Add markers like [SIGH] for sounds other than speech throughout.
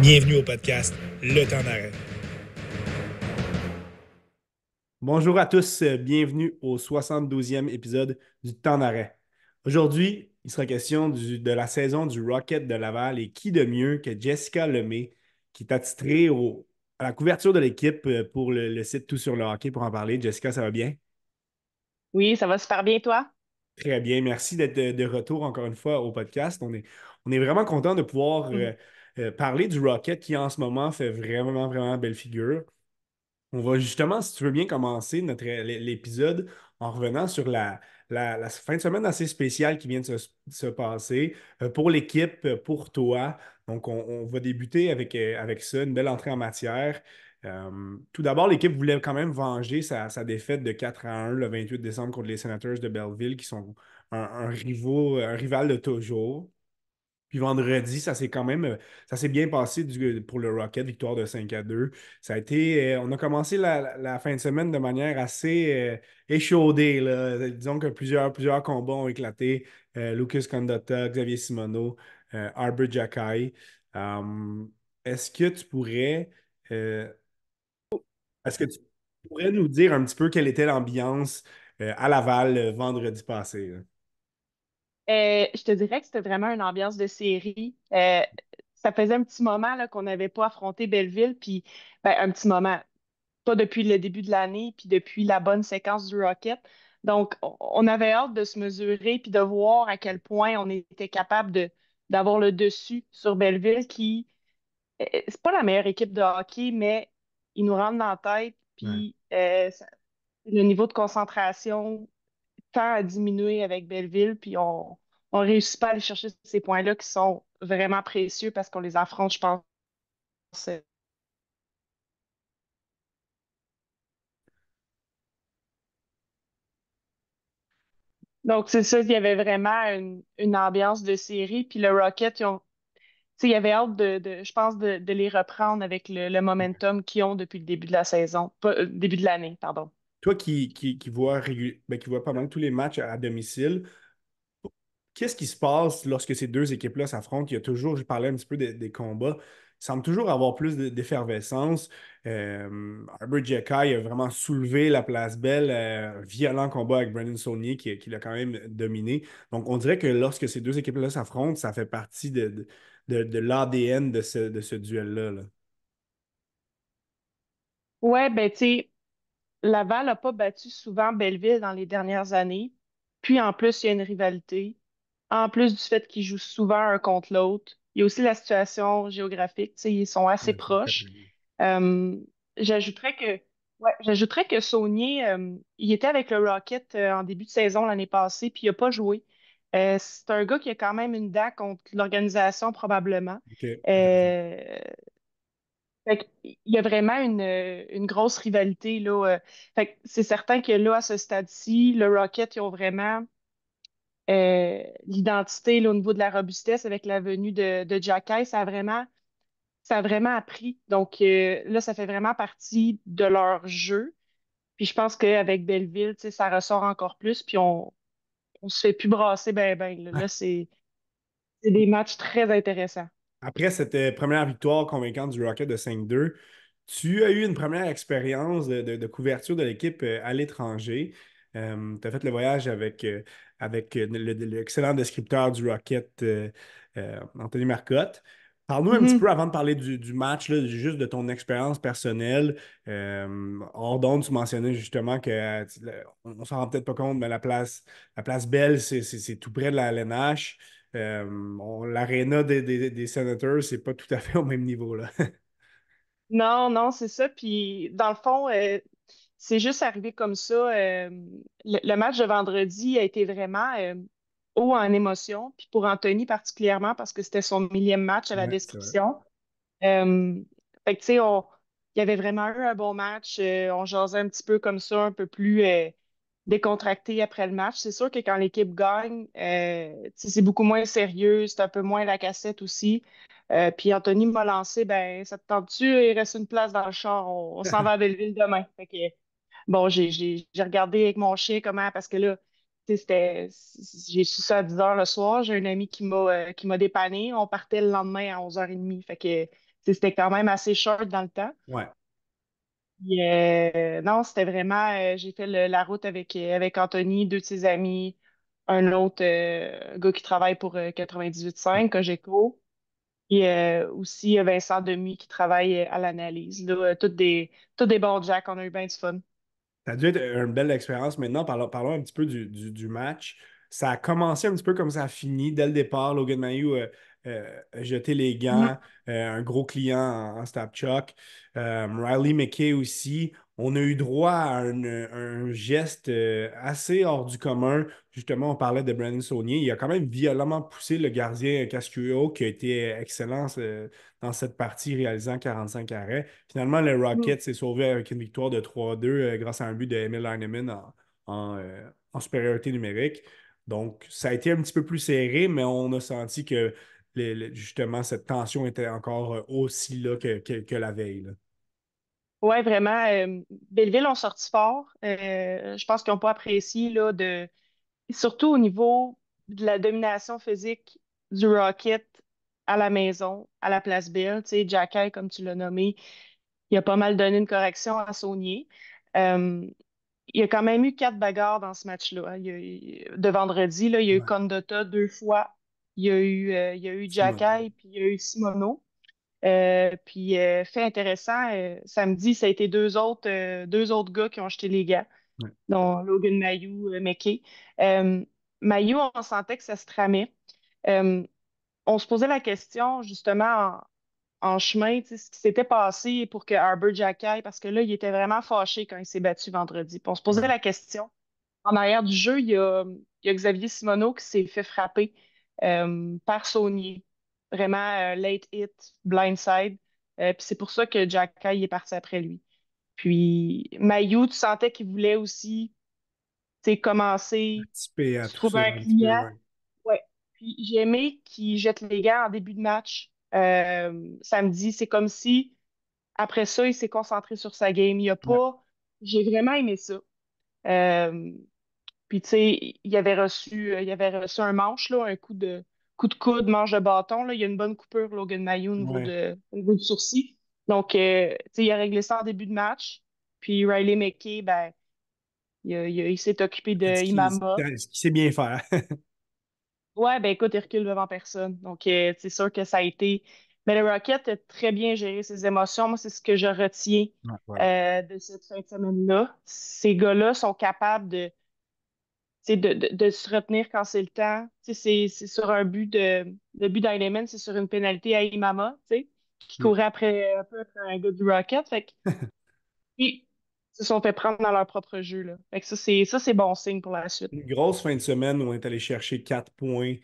Bienvenue au podcast Le temps d'arrêt. Bonjour à tous, euh, bienvenue au 72e épisode du Temps d'arrêt. Aujourd'hui, il sera question du- de la saison du Rocket de Laval et qui de mieux que Jessica Lemay, qui est attitrée au- à la couverture de l'équipe euh, pour le, le site Tout sur le hockey pour en parler. Jessica, ça va bien? Oui, ça va super bien, toi? Très bien, merci d'être de, de retour encore une fois au podcast. On est, on est vraiment content de pouvoir euh, Mm. euh, parler du Rocket qui en ce moment fait vraiment, vraiment belle figure. On va justement, si tu veux bien commencer notre, l'épisode en revenant sur la, la- fin de semaine assez spéciale qui vient de se, se passer euh, pour l'équipe, euh, pour toi. Donc, on, va débuter avec, euh, avec ça, une belle entrée en matière. Euh, tout d'abord, l'équipe voulait quand même venger sa, sa défaite de 4 à 1 le 28 décembre contre les Senators de Belleville, qui sont un, un rivaux- un rival de toujours. Puis vendredi, ça s'est quand même euh, ça s'est bien passé du- pour le Rocket, victoire de 5 à 2. Ça a été, euh, on a commencé la, fin de semaine de manière assez euh, échaudée. Disons que plusieurs, combats ont éclaté. Euh, Lucas Condotta, Xavier Simoneau, euh, Arbor Jackay. Um, est-ce que tu pourrais euh, est-ce que tu pourrais nous dire un petit peu quelle était l'ambiance euh, à Laval euh, vendredi passé? Euh, je te dirais que c'était vraiment une ambiance de série. Euh, ça faisait un petit moment qu'on n'avait pas affronté Belleville, puis ben, un petit moment, pas depuis le début de l'année, puis depuis la bonne séquence du Rocket. Donc, on avait hâte de se mesurer, puis de voir à quel point on était capable de d'avoir le dessus sur Belleville, qui euh, c'est pas la meilleure équipe de hockey, mais ils nous rentrent dans la tête, Ouais. puis euh, ça- le niveau de concentration tend à diminuer avec Belleville, puis on on réussit pas à aller chercher ces points-là qui sont vraiment précieux parce qu'on les affronte, je pense. Donc, c'est ça, il y avait vraiment une, une ambiance de série. Puis le Rocket, ils ont, il y avait hâte de, de- je pense, de, de les reprendre avec le, le momentum qu'ils ont depuis le début de la saison, pas, euh, début de l'année, pardon. Toi qui, qui, vois, régu- ben, qui vois pas mal tous les matchs à, domicile, qu'est-ce qui se passe lorsque ces deux équipes-là s'affrontent? Il y a toujours, je parlais un petit peu des, combats, il semble toujours avoir plus de- d'effervescence. Euh, Arbor Jekai a vraiment soulevé la place belle, euh, violent combat avec Brandon Saunier qui, qui l'a quand même dominé. Donc, on dirait que lorsque ces deux équipes-là s'affrontent, ça fait partie de, de, de- de l'ADN de ce, de ce duel-là. là. Ouais, ben, tu sais, Laval n'a pas battu souvent Belleville dans les dernières années. Puis en plus, il y a une rivalité. En plus du fait qu'ils jouent souvent un contre l'autre, il y a aussi la situation géographique. Ils sont assez Ouais, proches. Euh, j'ajouterais que, ouais, j'ajouterais que Saunier, euh, il était avec le Rocket euh, en début de saison l'année passée, puis il n'a pas joué. C'est un gars qui a quand même une dent contre l'organisation, probablement. Fait il y a vraiment une, euh, une grosse rivalité, là. euh. Fait que c'est certain que là, à ce stade-ci, le Rocket, ils ont vraiment euh, l'identité au niveau de la robustesse avec la venue de, de Jacky, ça a vraiment, ça a vraiment appris. Donc euh, là, ça fait vraiment partie de leur jeu. Puis je pense qu'avec Belleville, tu sais, ça ressort encore plus. Puis on, on se fait plus brasser ben ben. Là, Là, c'est c'est des matchs très intéressants. Après cette euh, première victoire convaincante du Rocket de 5-2, tu as eu une première expérience de, de- de couverture de l'équipe euh, à l'étranger. tu as fait le voyage avec, euh, avec euh, le- le- l'excellent descripteur du Rocket, euh, euh, Anthony Marcotte. Parle-nous un petit peu Mhm. avant de parler du, du match, là, juste de ton expérience personnelle. Euh, hors d'onde, tu mentionnais justement que euh, on, on s'en rend peut-être pas compte, mais la place, la place Belle, c'est tout près de la LNH. Euh, l'aréna des, des, des Senators, c'est pas tout à fait au même niveau, là. [LAUGHS] Non, non, c'est ça. Puis dans le fond, euh, c'est juste arrivé comme ça. euh, le, le match de vendredi a été vraiment euh, haut en émotion. Puis pour Anthony particulièrement, parce que c'était son millième match à la Ouais, description. Euh, fait que tu sais, il y avait vraiment eu un bon match. on jasait un petit peu comme ça, un peu plus décontracté après le match. C'est sûr que quand l'équipe gagne, euh, c'est beaucoup moins sérieux, c'est un peu moins la cassette aussi. Euh, puis Anthony m'a lancé, ben, ça te tente-tu? Il reste une place dans le char, on, s'en va à Belleville demain. Fait que, bon, j'ai regardé avec mon chien comment, parce que là, j'ai su ça à 10 heures le soir. J'ai un ami qui m'a euh, qui m'a dépanné. On partait le lendemain à 11h30. Fait que c'était quand même assez short dans le temps. Ouais. Euh, non, c'était vraiment. euh, j'ai fait la route avec, euh, avec Anthony, deux de ses amis, un autre gars qui travaille pour euh, 98.5, Cogeco, et euh, aussi Vincent Demy qui travaille à l'analyse. Toutes des, tous des bons jacks, on a eu bien du fun. Ça a dû être une belle expérience. Maintenant, parlons, parlons un petit peu du, du- du match. Ça a commencé un petit peu comme ça a fini. Dès le départ, Logan Mayou euh, jeté les gants, euh, un gros client en, en stab chuck. Euh, Riley McKay aussi. On a eu droit à un, un geste assez hors du commun. Justement, on parlait de Brandon Saunier. Il a quand même violemment poussé le gardien Cascuo, qui a été excellent dans cette partie, réalisant 45 arrêts. Finalement, le Mhm. Rocket s'est sauvé avec une victoire de 3-2 euh, grâce à un but de Emil Heinemann en, en, en supériorité numérique. Donc, ça a été un petit peu plus serré, mais on a senti que les- les- justement cette tension était encore euh, aussi là que, que- que la veille. là. Ouais, vraiment. euh, Belleville ont sorti fort. Euh, je pense qu'ils n'ont pas apprécié là, de, surtout au niveau de la domination physique du Rocket à la maison, à la place Bell. Tu sais, Jacky, comme tu l'as nommé, il a pas mal donné une correction à Saunier. Euh, il y a quand même eu quatre bagarres dans ce match-là. hein. De vendredi, là, il y a eu Ouais. Condotta deux fois. Il y a eu, euh, il y a eu. Jacky, puis il y a eu Simono. Euh, puis, euh, fait intéressant, euh, samedi, ça a été deux autres, deux autres gars qui ont jeté les Ouais. dont Logan Mayou, McKay. Mayou, on sentait que ça se tramait. On se posait la question, justement, en, en chemin, ce qui s'était passé pour que Arbor Jacky, parce que là, il était vraiment fâché quand il s'est battu vendredi. Puis on se posait la question. En arrière du jeu, il y a, il y a Xavier Simoneau qui s'est fait frapper par Saunier. Vraiment euh, late hit, blindside. Euh, puis c'est pour ça que Jack Kay est parti après lui. Puis Mayu, tu sentais qu'il voulait aussi commencer, à trouver un client. ouais. Ouais. Puis j'ai aimé qu'il jette les gars en début de match euh, samedi. C'est comme si, après ça, il s'est concentré sur sa game. Il a Ouais. pas. J'ai vraiment aimé ça. Euh, puis, tu sais, il avait reçu, euh, il avait reçu un manche, là, un coup de, coup de coude, manche de bâton. Là. Il y a une bonne coupure, Logan Mayo, au niveau Ouais. de, au niveau du sourcil. Donc, euh, tu sais, il a réglé ça en début de match. Puis, Riley McKay, ben, il, il s'est occupé de Imama. qu'il- ce qu'il sait bien faire? [LAUGHS] Ouais, ben, écoute, il recule devant personne. Donc, euh, c'est sûr que ça a été. Mais le Rocket a très bien géré ses émotions. Moi, c'est ce que je retiens Ouais, ouais. euh, de cette fin de semaine-là. Ces gars-là sont capables de de, de, de se retenir quand c'est le temps. C'est c'est sur un but de. Le but d'Eileman, c'est sur une pénalité à Imama, qui Mm. courait après, un peu après un gars du Rocket. Fait que, [LAUGHS] ils se sont fait prendre dans leur propre jeu. Là. Fait que ça, c'est ça, c'est bon signe pour la suite. Une grosse fin de semaine où on est allé chercher quatre points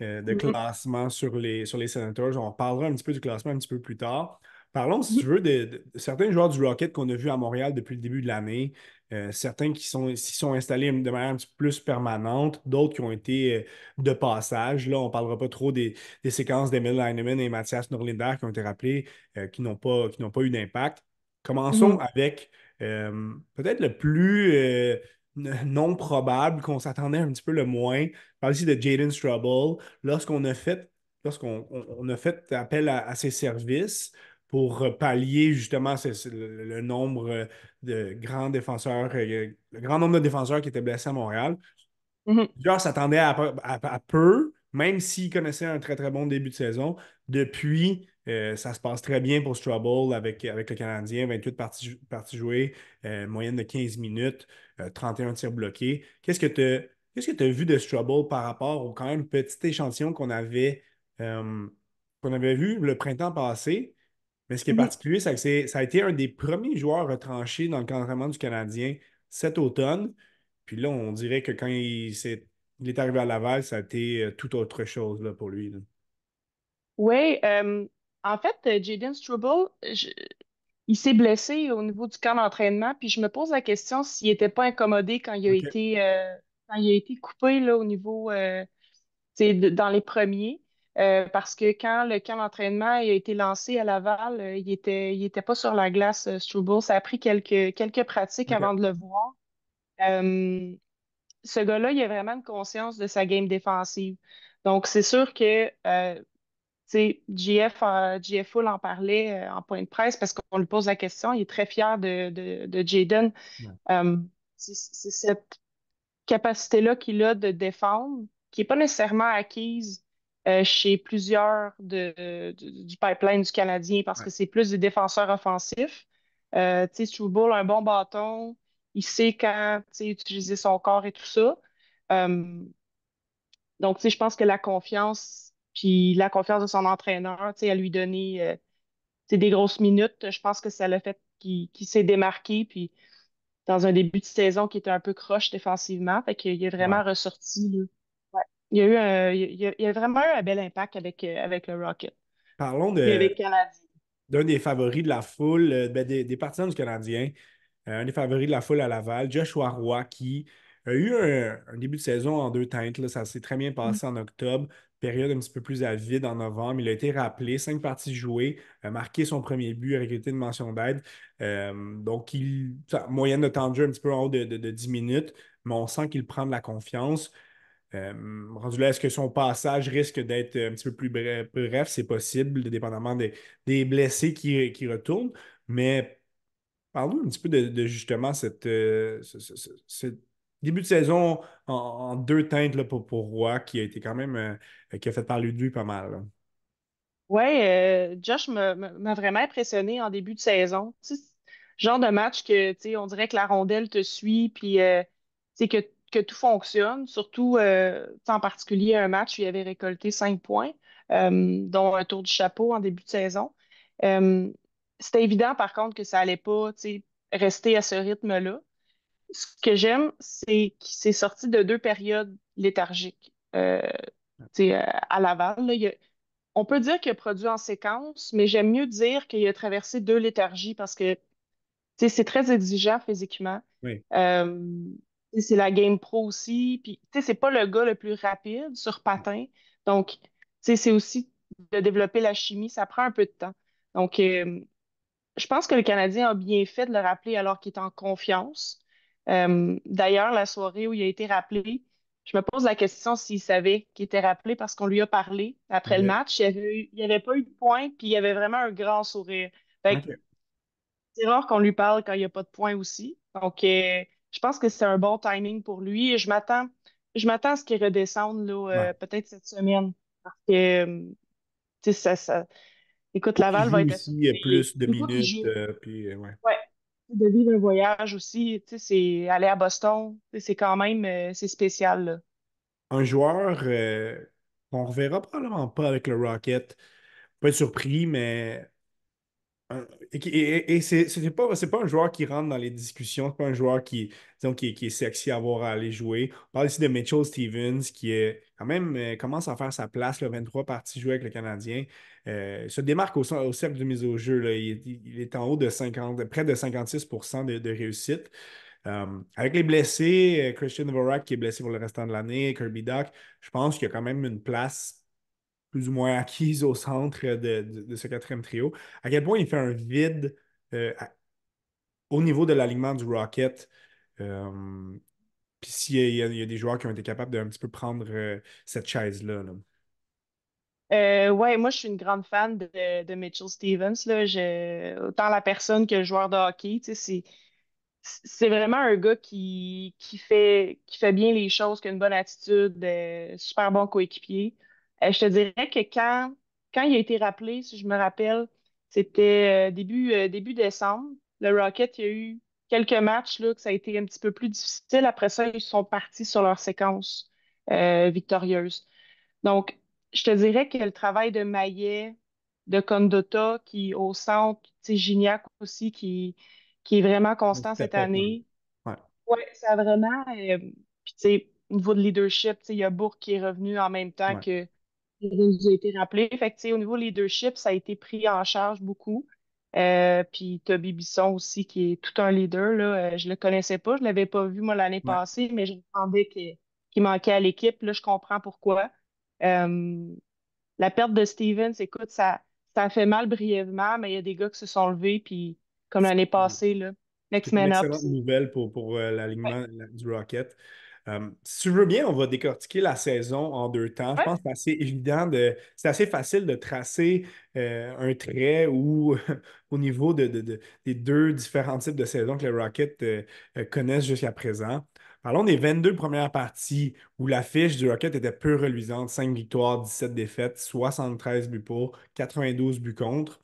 euh, de Mhm. classement sur les, sur les Senators. On parlera un petit peu du classement un petit peu plus tard. Parlons, si tu veux, de, de- de certains joueurs du Rocket qu'on a vus à Montréal depuis le début de l'année. Euh, certains qui sont, s'y sont installés de manière un petit peu plus permanente, d'autres qui ont été euh, de passage. Là, on ne parlera pas trop des, des séquences d'Emil Heinemann et Mathias Norlinder qui ont été rappelés, euh, qui n'ont pas, qui n'ont pas eu d'impact. Commençons Mhm. avec peut-être le plus non probable, qu'on s'attendait un petit peu le moins. Je parle ici de Jaden Strubble. Lorsqu'on a fait, lorsqu'on on- on a fait appel à, à ses services pour euh, pallier justement le, le nombre euh, de grands défenseurs, euh, le grand nombre de défenseurs qui étaient blessés à Montréal. Plusieurs s'attendaient à, peu- à- à peu, même s'ils connaissaient un très très bon début de saison. Depuis, euh, ça se passe très bien pour Strubble avec, avec le Canadien, 28 parties, parties jouées, euh, moyenne de 15 minutes, euh, 31 tirs bloqués. Qu'est-ce que tu qu'est-ce que tu as vu de Strubble par rapport au quand même petit échantillon qu'on avait, euh, qu'on avait vu le printemps passé? Mais ce qui est particulier, c'est que c'est- ça a été un des premiers joueurs retranchés dans le camp d'entraînement du Canadien cet automne. Puis là, on dirait que quand il, s'est- il est arrivé à Laval, ça a été euh, tout autre chose là, pour lui. là. Oui, euh, en fait, euh, Jaden Struble, je- il s'est blessé au niveau du camp d'entraînement, puis je me pose la question s'il n'était pas incommodé quand il a été, euh, quand il a été coupé là, au niveau, euh, dans les premiers. Euh, parce que quand le camp d'entraînement a été lancé à Laval, euh, il était, il était pas sur la glace, euh, Struble. Ça a pris quelques, quelques pratiques avant de le voir. Euh, ce gars-là, il a vraiment une conscience de sa game défensive. Donc, c'est sûr que GF, GF Full en parlait en point de presse parce qu'on lui pose la question. Il est très fier de, de, de Jaden. Ouais. C'est cette capacité-là qu'il a de défendre, qui n'est pas nécessairement acquise euh, chez plusieurs de, de- du pipeline du Canadien parce Ouais. que c'est plus des défenseurs offensifs. Euh, tu sais, a un bon bâton, il sait quand utiliser son corps et tout ça. Euh, donc, tu sais, je pense que la confiance, puis la confiance de son entraîneur, tu sais, à lui donner des grosses minutes, je pense que ça l'a fait qu'il s'est démarqué, puis dans un début de saison qui était un peu croche défensivement, fait qu'il est Ouais. vraiment ressorti, là. Il y a eu un, il y a, il y a vraiment eu un bel impact avec, euh, avec le Rocket. Parlons avec de, d'un des favoris de la foule, euh, ben, des, des partisans du Canadien, euh, un des favoris de la foule à Laval, Joshua Roy, qui a eu un, un début de saison en deux teintes. là. Ça s'est très bien passé en octobre, période un petit peu plus à vide en novembre. Il a été rappelé, cinq parties jouées, a marqué son premier but, a récolté une mention d'aide. Euh, donc, il, moyenne de temps de jeu un petit peu en haut de, de- de 10 minutes, mais on sent qu'il prend de la confiance. Euh, rendu là, est-ce que son passage risque d'être un petit peu plus bref? C'est possible, dépendamment des, blessés qui, retournent. Mais parle-nous un petit peu de, justement cette, euh, ce, début de saison en, deux teintes là, pour, pour Roy, qui a été quand même euh, qui a fait parler de lui pas mal. euh, Josh m'a vraiment impressionné en début de saison. Genre de match que, on dirait que la rondelle te suit, puis euh, que, que tout fonctionne. Surtout, euh, en particulier, un match où il avait récolté cinq points, euh, dont un tour du chapeau en début de saison. Euh, c'était évident, par contre, que ça allait pas, rester à ce rythme-là. Ce que j'aime, c'est qu'il s'est sorti de deux périodes léthargiques. À Laval, là, il y a- on peut dire qu'il a produit en séquence, mais j'aime mieux dire qu'il a traversé deux léthargies parce que c'est très exigeant physiquement. Oui, Euh, c'est la game pro aussi. Puis, tu sais, c'est pas le gars le plus rapide sur patin. Donc, tu sais, c'est aussi de développer la chimie. Ça prend un peu de temps. Donc, euh, je pense que le Canadien a bien fait de le rappeler alors qu'il est en confiance. Euh, d'ailleurs, la soirée où il a été rappelé, je me pose la question s'il savait qu'il était rappelé parce qu'on lui a parlé après le match. Il n'y avait, pas eu de points, puis il avait vraiment un grand sourire. Fait que OK. c'est rare qu'on lui parle quand il n'y a pas de points aussi. Donc, euh, je pense que c'est un bon timing pour lui et je m'attends, je m'attends à ce qu'il redescende là, Ouais. euh, peut-être cette semaine. Parce que, euh, tu sais, ça, ça... Écoute, Laval va être aussi euh, surveiller. plus de minutes. euh, puis, euh, ouais. Ouais. De vivre un voyage aussi, tu sais, c'est aller à Boston, c'est quand même, euh, c'est spécial, là. Un joueur euh, qu'on reverra probablement pas avec le Rocket. Pas être surpris, mais Et, et- et c'est pas, pas un joueur qui rentre dans les discussions, c'est pas un joueur qui, qui, est- sexy à voir à aller jouer. On parle ici de Mitchell Stevens qui est quand même euh, commence à faire sa place, le 23 parties jouées avec le Canadien. Euh, se démarque au, cercle de mise au jeu. là. Il, est en haut de 50, près de 56 de, de réussite. Euh, avec les blessés, euh, Christian Dvorak qui est blessé pour le restant de l'année, Kirby Doc, je pense qu'il y a quand même une place plus ou moins acquise au centre de, ce quatrième trio. À quel point il fait un vide euh, au niveau de l'alignement du Rocket. Euh, Puis s'il y, y a- des joueurs qui ont été capables d'un petit peu prendre euh, cette chaise-là. là. Ouais, moi, je suis une grande fan de, Mitchell Stevens, là. Autant la personne que le joueur de hockey, c'est, c'est vraiment un gars qui, qui fait, qui fait bien les choses, qui a une bonne attitude, super bon coéquipier. Euh, je te dirais que quand, quand il a été rappelé, si je me rappelle, c'était euh, début, euh, début décembre. Le Rocket, il y a eu quelques matchs là, que ça a été un petit peu plus difficile. Après ça, ils sont partis sur leur séquence euh, victorieuse. Donc, je te dirais que le travail de Maillet, de Condotta, qui au centre, tu sais, Gignac aussi, qui, qui est vraiment On constant cette année. Ouais, Ouais, ça a vraiment. euh, puis, tu sais, au niveau de leadership, il y a Bourque qui est revenu en même temps ouais, nous a été rappelé. Fait que, au niveau leadership, ça a été pris en charge beaucoup. Euh, puis Toby Bisson aussi, qui est tout un leader, là. Euh, je le connaissais pas, je l'avais pas vu, moi, l'année ouais. passée, mais j'entendais que- qu'il manquait à l'équipe. Là, je comprends pourquoi. Euh, la perte de Stevens, écoute, ça, ça fait mal brièvement, mais il y a des gars qui se sont levés, puis comme l'année passée, là, next C'est une man up, excellente nouvelle pour, pour euh, Ouais. l'alignement la- du Rocket. Euh, si tu veux bien, on va décortiquer la saison en deux temps. Je pense que c'est assez évident de, c'est assez facile de tracer euh, un trait où, [LAUGHS] au niveau de, de- de- des deux différents types de saisons que les Rockets euh, connaissent jusqu'à présent. Parlons des 22 premières parties où la fiche du Rocket était peu reluisante. 5 victoires, 17 défaites, 73 buts pour, 92 buts contre.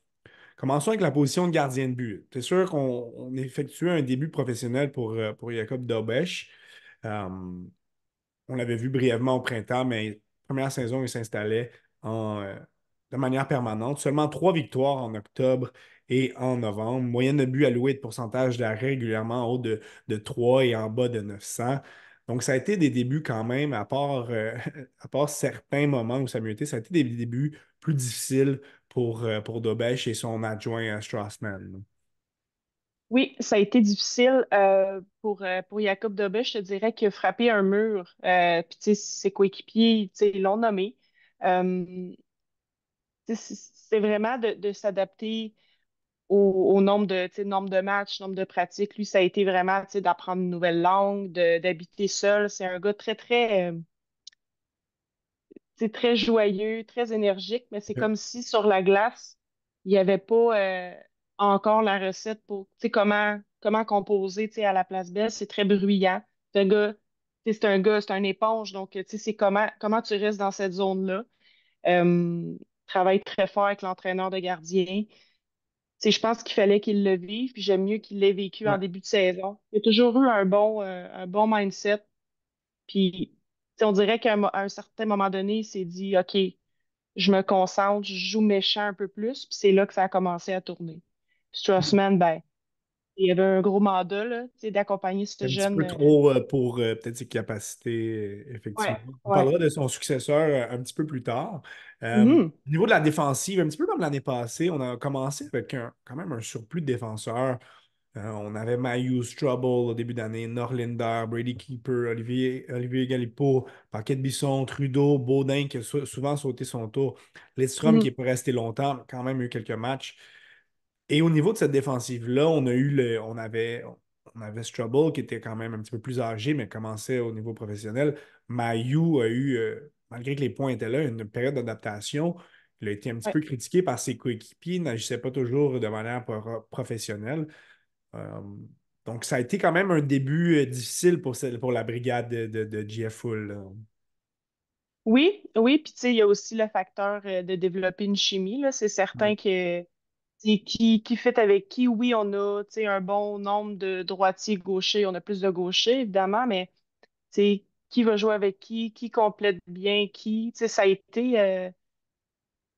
Commençons avec la position de gardien de but. C'est sûr qu'on on effectuait un début professionnel pour, pour Jacob Dobesch. Euh, on l'avait vu brièvement au printemps, mais première saison, il s'installait euh, de manière permanente. Seulement trois victoires en octobre et en novembre. Moyenne de but alloué de pourcentage d'arrêt régulièrement en haut de, de 3 et en bas de 900. Donc, ça a été des débuts quand même, à part, euh, [LAUGHS] certains moments où ça a mieux été, ça a été des débuts plus difficiles pour, euh, pour et son adjoint Strassman. Oui, ça a été difficile euh, pour, euh, pour Jacob Dobbe. Je te dirais qu'il a frappé un mur. Euh, puis, tu sais, ses coéquipiers, tu sais, ils l'ont nommé. Euh, c'est vraiment de, de s'adapter au, au nombre de, nombre de matchs, nombre de pratiques. Lui, ça a été vraiment, tu sais, d'apprendre une nouvelle langue, d'habiter seul. C'est un gars très, très, c'est très joyeux, très énergique, mais c'est comme si sur la glace, il n'y avait pas euh, encore la recette pour tu sais, comment, comment composer tu sais, à la place belle. C'est très bruyant. C'est un gars, c'est un gars, c'est un éponge, donc tu sais, c'est comment, comment tu restes dans cette zone-là. Euh, travaille très fort avec l'entraîneur de gardien. Je pense qu'il fallait qu'il le vive, puis j'aime mieux qu'il l'ait vécu en début de saison. Il a toujours eu un bon, euh, un bon mindset. Puis, on dirait qu'à un, un certain moment donné, il s'est dit, OK, je me concentre, je joue méchant un peu plus, puis c'est là que ça a commencé à tourner. Strassman, ben, il avait un gros mandat, là, d'accompagner ce Un jeune. peu euh, trop euh, pour euh, peut-être ses capacités, Ouais, effectivement. On ouais. parlera de son successeur un petit peu plus tard. Euh, Mhm. au niveau de la défensive, un petit peu comme l'année passée, on a commencé avec un- quand même un surplus de défenseurs. On avait Mayu Trouble au début d'année, Norlinder, Brady Keeper, Olivier, Olivier Galipo, Paquette Bisson, Trudeau, Baudin qui a sou- souvent sauté son tour, Lidstrom qui Mhm. n'est pas resté longtemps, mais quand même eu quelques matchs. Et au niveau de cette défensive-là, on a eu le, on avait, on avait Strubble qui était quand même un petit peu plus âgé, mais commençait au niveau professionnel. Mayu a eu, euh, malgré que les points étaient là, une période d'adaptation. Il a été un petit Ouais. peu critiqué par ses coéquipiers, n'agissait pas toujours de manière pro- professionnelle. Euh, donc, ça a été quand même un début euh, difficile pour, celle- pour la brigade de, de, de GF. Oui, oui, puis tu sais, il y a aussi le facteur de développer une chimie. C'est certain que qui, qui fait avec qui, oui, on a, un bon nombre de droitiers gauchers, on a plus de gauchers, évidemment, mais qui va jouer avec qui, qui complète bien qui, ça a été, euh,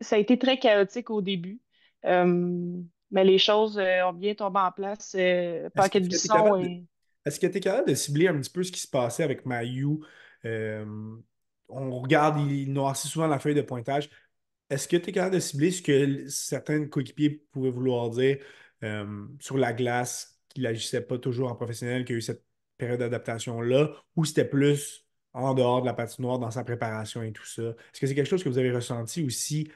ça a été très chaotique au début. Euh, mais les choses euh, ont bien tombé en place. Paquet de et. est-ce que tu es capable de cibler un petit peu ce qui se passait avec Mayu? On regarde, il noircit souvent la feuille de pointage. Est-ce que tu es capable de cibler ce que certains coéquipiers pouvaient vouloir dire euh, sur la glace, qu'il n'agissait pas toujours en professionnel, qu'il y a eu cette période d'adaptation-là, ou c'était plus en dehors de la patinoire dans sa préparation et tout ça? Est-ce que c'est quelque chose que vous avez ressenti aussi,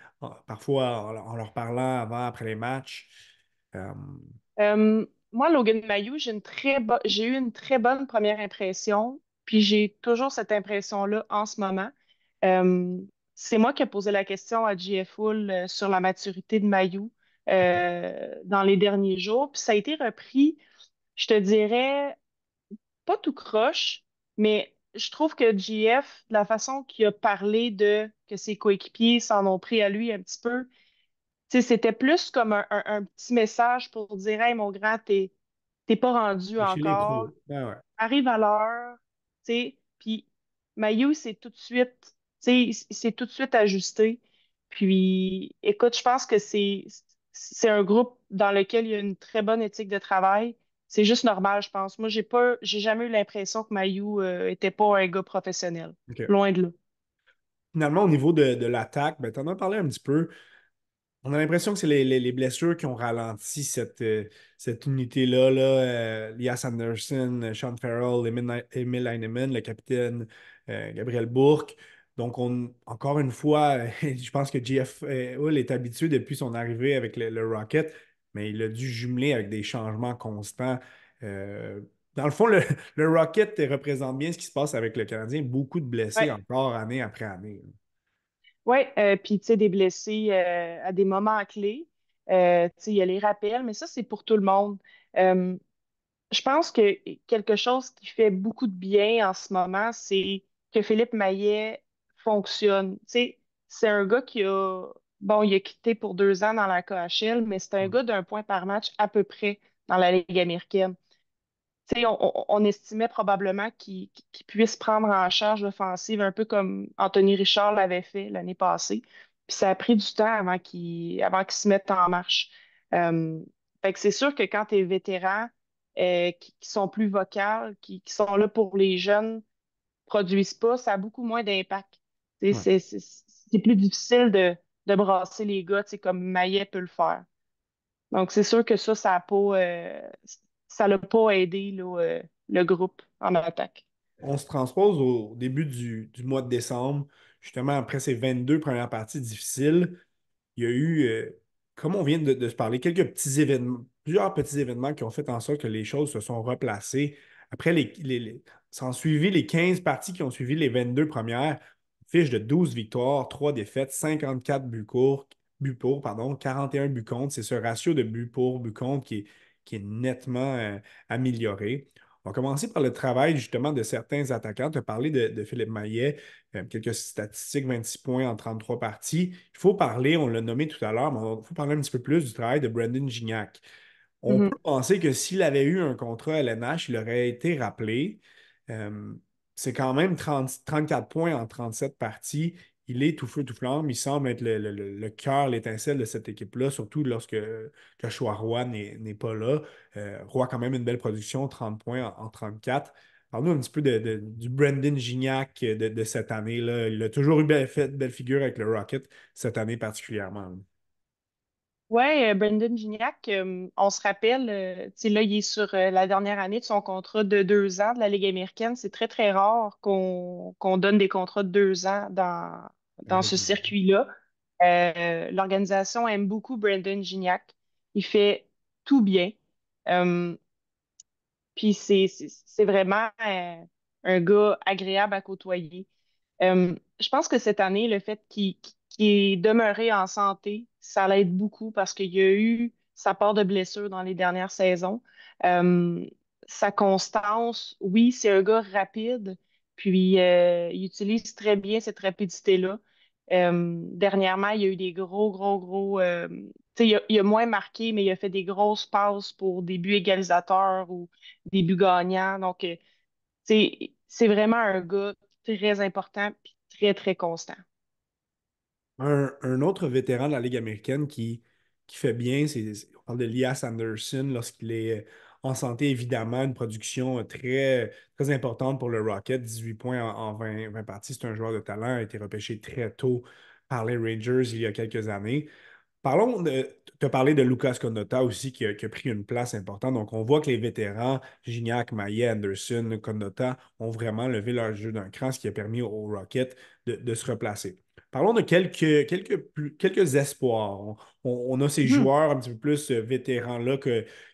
parfois en, leur parlant avant, après les matchs? Euh, Euh, moi, Logan Mayou, j'ai eu une très bonne première impression, puis j'ai toujours cette impression-là en ce moment. C'est moi qui ai posé la question à JF Hull euh, sur la maturité de Mayou euh, dans les derniers jours, puis ça a été repris, je te dirais, pas tout croche, mais je trouve que JF, la façon qu'il a parlé de que ses coéquipiers s'en ont pris à lui un petit peu, c'était plus comme un, un- un petit message pour dire, Hey, mon grand, t'es t'es pas rendu encore. Ouais, ouais. arrive à l'heure. Puis Mayu, c'est tout de suite, s'est tout de suite ajusté. Puis, écoute, je pense que c'est c'est un groupe dans lequel il y a une très bonne éthique de travail. C'est juste normal, je pense. Moi, j'ai pas, j'ai jamais eu l'impression que Mayu euh, était pas un gars professionnel. Loin de là. Finalement, au niveau de, de l'attaque, ben, tu en as parlé un petit peu. On a l'impression que c'est les, les- les blessures qui ont ralenti cette, euh, cette unité-là. Là, euh, Lias Anderson, Sean Farrell, Emil, Emil Heinemann, le capitaine euh, Gabriel Bourque. Donc, on, encore une fois, [LAUGHS] je pense que euh, Hull est habitué depuis son arrivée avec le, le Rocket, mais il a dû jumeler avec des changements constants. Euh, dans le fond, le, [LAUGHS] le Rocket représente bien ce qui se passe avec le Canadien. Beaucoup de blessés Ouais. encore année après année. Oui, euh, puis tu sais, des blessés euh, à des moments clés. Euh, tu sais, il y a les rappels, mais ça, c'est pour tout le monde. Euh, je pense que quelque chose qui fait beaucoup de bien en ce moment, c'est que Philippe Maillet fonctionne. C'est un gars qui a, bon, il a quitté pour deux ans dans la KHL, mais c'est un Mm. gars d'un point par match à peu près dans la Ligue américaine. On, on- estimait probablement qu'il puisse prendre en charge l'offensive un peu comme Anthony Richard l'avait fait l'année passée. Puis ça a pris du temps avant qu'il avant se mette en marche. Euh, fait que c'est sûr que quand tu es vétéran, euh, qui, qui sont plus vocales, qui, qui sont là pour les jeunes, produisent pas, ça a beaucoup moins d'impact. Ouais. C'est c'est- c'est plus difficile de, de brasser les gars, comme Maillet peut le faire. Donc, c'est sûr que ça, ça a pas, euh, ça l'a pas aidé là, euh, le groupe en attaque. On se transpose au début du, du mois de décembre, justement après ces 22 premières parties difficiles. Il y a eu, euh, comme on vient de, de se parler, quelques petits événements, plusieurs petits événements qui ont fait en sorte que les choses se sont replacées. Après, les, les, les- s'en suivi les 15 parties qui ont suivi les 22 premières, fiche de 12 victoires, 3 défaites, 54 buts courts, buts pour, pardon, 41 buts contre. C'est ce ratio de buts pour, buts contre qui est, qui est nettement euh, amélioré. On va commencer par le travail justement de certains attaquants. Tu as parlé de, de Philippe Maillet, euh, quelques statistiques, 26 points en 33 parties. Il faut parler, on l'a nommé tout à l'heure, mais il faut parler un petit peu plus du travail de Brandon Gignac. On Mhm. peut penser que s'il avait eu un contrat LNH, il aurait été rappelé. Euh, c'est quand même 30 34 points en 37 parties. Il est tout feu, tout flamme. Il semble être le, le- cœur, l'étincelle de cette équipe-là, surtout lorsque Joshua Roy n'est pas là. Euh, Roy quand même une belle production, 30 points en, en 34. Parle-nous un petit peu du Brandon Gignac de, cette année-là. Il a toujours eu belle, belle figure avec le Rocket, cette année particulièrement. Ouais, euh, Brendan Gignac, euh, on se rappelle, euh, tu sais, là, il est sur euh, la dernière année de son contrat de deux ans de la Ligue américaine. C'est très, très rare qu'on qu'on donne des contrats de deux ans dans, dans ce circuit-là. Euh, l'organisation aime beaucoup Brendan Gignac. Il fait tout bien. Puis c'est vraiment un gars agréable à côtoyer. Je pense que cette année, le fait qu'il qu'il est demeuré en santé, ça l'aide beaucoup parce qu'il y a eu sa part de blessures dans les dernières saisons. Euh, sa constance, oui, c'est un gars rapide, puis euh, il utilise très bien cette rapidité-là. Euh, dernièrement, il y a eu des gros, gros, gros. il a, il a moins marqué, mais il a fait des grosses passes pour des buts égalisateurs ou des buts gagnants. Donc, c'est c'est vraiment un gars très important puis très, très constant. Un, autre vétéran de la Ligue américaine qui, fait bien, c'est, on parle de Lias Anderson lorsqu'il est euh, en santé, évidemment, une production euh, très, très importante pour le Rocket, 18 points en, en 20, 20 parties. C'est un joueur de talent, a été repêché très tôt par les Rangers il y a quelques années. Parlons de. Tu as parlé de Lucas Conota aussi qui a, qui a pris une place importante. Donc, on voit que les vétérans, Gignac, Maillet, Anderson, Conota, ont vraiment levé leur jeu d'un cran, ce qui a permis au Rocket de, de se replacer. Parlons de quelques, quelques, plus- quelques espoirs. On, on- on a ces Mhm. joueurs un petit peu plus euh, vétérans-là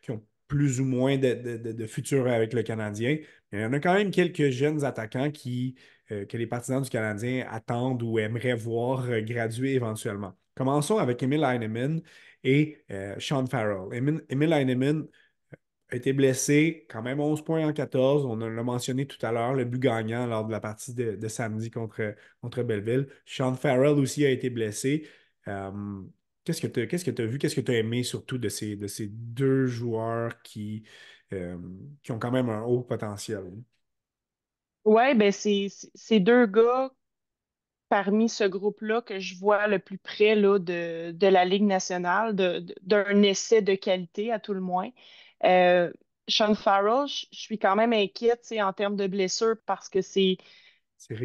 qui ont plus ou moins de, de- de- de futur avec le Canadien. Mais il y en a quand même quelques jeunes attaquants qui, euh, que les partisans du Canadien attendent ou aimeraient voir euh, graduer éventuellement. Commençons avec Emil Heinemann et euh, Sean Farrell. Emil, Heinemann a été blessé, quand même 11 points en 14. On l'a mentionné tout à l'heure, le but gagnant lors de la partie de, de samedi contre, contre Belleville. Sean Farrell aussi a été blessé. Euh, qu'est-ce que tu qu'est-ce que as vu, qu'est-ce que tu as aimé surtout de ces, de ces deux joueurs qui, euh, qui ont quand même un haut potentiel? Ouais, ben c'est deux gars parmi ce groupe-là que je vois le plus près là, de, de la Ligue nationale, d'un essai de qualité à tout le moins. Euh, Sean Farrell, je suis quand même inquiète en termes de blessure parce que c'est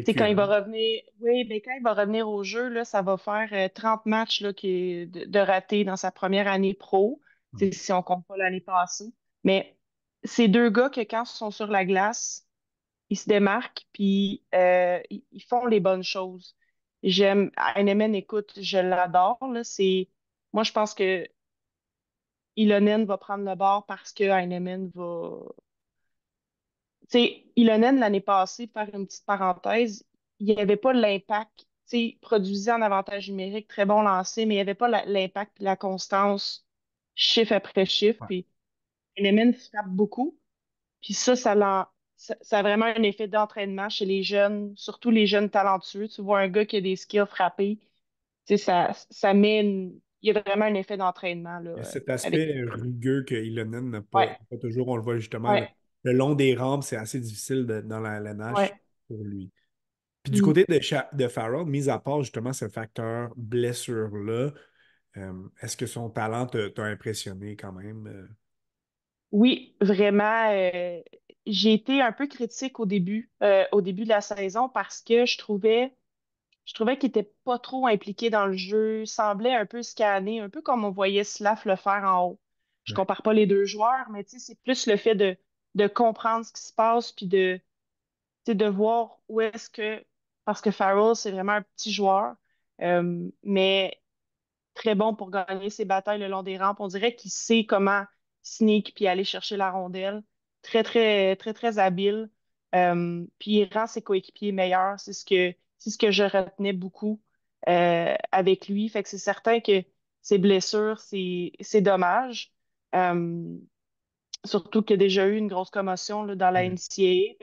C'est quand il va revenir, oui, mais quand il va revenir au jeu, là, ça va faire euh, 30 matchs là, qui de, de ratés dans sa première année pro, sais, si on compte pas l'année passée. Mais c'est deux gars que quand ils sont sur la glace, ils se démarquent, puis euh, ils, font les bonnes choses. J'aime, Heinemann, écoute, je l'adore, là, c'est, moi, je pense que Ilonen va prendre le bord parce que Heinemann va, tu sais, Ilonen, l'année passée, faire une petite parenthèse, il n'y avait pas l'impact, tu sais, produisait en avantage numérique, très bon lancé, mais il n'y avait pas la- l'impact, la constance, chiffre après chiffre. Puis Element frappe beaucoup. Puis ça, ça, l'en- ça, ça a vraiment un effet d'entraînement chez les jeunes, surtout les jeunes talentueux. Tu vois un gars qui a des skills frappés, tu sais, ça, ça met une- Il y a vraiment un effet d'entraînement, euh, cet avec. aspect rugueux que Ilonen n'a pas, Ouais, pas toujours. On le voit justement le, ouais, le long des rampes, c'est assez difficile de- dans la LNH ouais. pour lui. Puis du Mm. côté de, de Farrell, mis à part justement ce facteur blessure-là, euh, est-ce que son talent t'a impressionné quand même? Oui, vraiment. euh, j'ai été un peu critique au début, euh, au début de la saison parce que je trouvais, je trouvais qu'il était pas trop impliqué dans le jeu, semblait un peu scanné, un peu comme on voyait Slaf le faire en haut. Je Ouais. compare pas les deux joueurs, mais tu sais, c'est plus le fait de, de comprendre ce qui se passe puis de, tu sais, de voir où est-ce que, parce que Farrell, c'est vraiment un petit joueur, euh, mais très bon pour gagner ses batailles le long des rampes. On dirait qu'il sait comment sneak puis aller chercher la rondelle. Très, très, très, très habile. Euh, puis il rend ses coéquipiers meilleurs. C'est ce que, c'est ce que je retenais beaucoup euh, avec lui. Fait que c'est certain que ses blessures, c'est, c'est dommage. Euh, surtout qu'il a déjà eu une grosse commotion là, dans la Ouais. NCAA.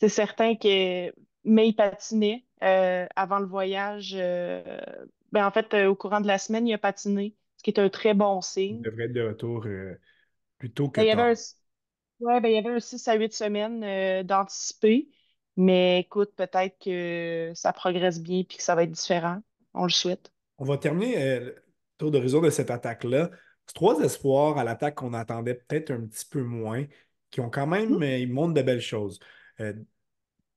C'est certain que mais il patinait avant le voyage. ben, en fait, au courant de la semaine, il a patiné, ce qui est un très bon Il signe. devrait être de retour euh, plus tôt que Ben, il y avait un, ouais, ben, il y avait un 6 à 8 semaines euh, d'anticipé. Mais écoute, peut-être que ça progresse bien puis que ça va être différent. On le souhaite. On va terminer euh, le tour d'horizon de cette attaque-là. Trois espoirs à l'attaque qu'on attendait peut-être un petit peu moins, qui ont quand même, Mhm. euh, ils montrent de belles choses.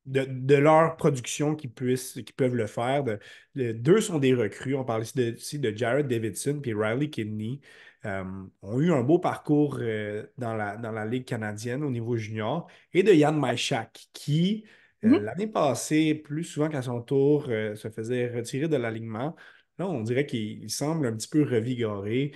De, de leur production qui, puissent, qui peuvent le faire. De- de- deux sont des recrues. On parle ici de, ici de Jared Davidson puis Riley Kidney. Euh, ont eu un beau parcours euh, dans la, dans la Ligue canadienne au niveau junior. Et de Yann Maïchak, qui, euh, Mhm. l'année passée, plus souvent qu'à son tour, se faisait retirer de l'alignement. Là, on dirait qu'il il semble un petit peu revigoré.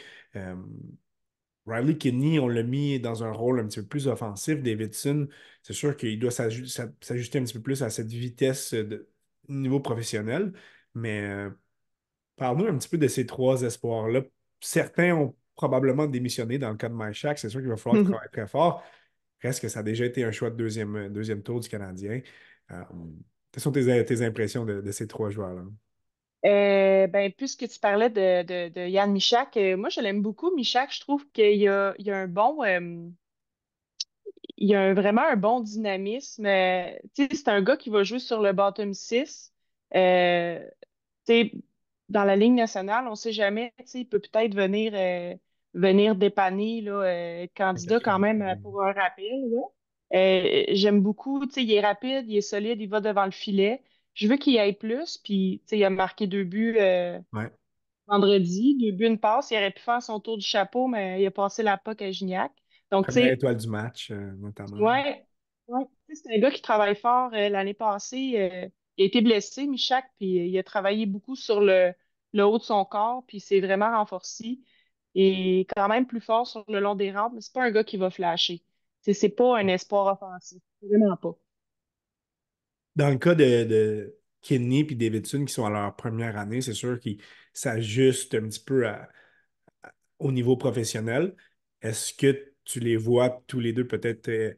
Riley Kidney, on l'a mis dans un rôle un petit peu plus offensif. Davidson, c'est sûr qu'il doit s'aju- s'a- s'ajuster un petit peu plus à cette vitesse de niveau professionnel. Mais euh, parle-nous un petit peu de ces trois espoirs-là. Certains ont probablement démissionné dans le cas de MyShack. C'est sûr qu'il va falloir [LAUGHS] travailler très fort. Reste que ça a déjà été un choix de deuxième, deuxième tour du Canadien. Euh, quelles sont tes, tes impressions de, de ces trois joueurs-là? Euh, ben, puisque tu parlais de, de, de Yann Michak, euh, moi je l'aime beaucoup, Michak. Je trouve qu'il y a, il a un bon, euh, il y a un- vraiment un bon dynamisme. C'est un gars qui va jouer sur le bottom 6. Euh, tu sais, dans la Ligue nationale, on ne sait jamais. Il peut peut-être venir, venir dépanner, là, candidat quand même pour un rappel. j'aime beaucoup. Il est rapide, il est solide, il va devant le filet. Je veux qu'il aille plus. Puis, tu sais, il a marqué deux buts euh, Ouais. vendredi, deux buts, une passe. Il aurait pu faire son tour du chapeau, mais il a passé la POC à Gignac. Donc, tu étoile du match, euh, notamment. Ouais, ouais. C'est un gars qui travaille fort. euh, l'année passée, euh, il a été blessé, Michak, puis euh, il a travaillé beaucoup sur le, le haut de son corps, puis il s'est vraiment renforcé. Et quand même plus fort sur le long des rampes, mais c'est pas un gars qui va flasher. C'est pas un espoir offensif. Vraiment pas. Dans le cas de, de Kidney et Davidson qui sont à leur première année, c'est sûr qu'ils s'ajustent un petit peu à- au niveau professionnel. Est-ce que tu les vois tous les deux peut-être, euh,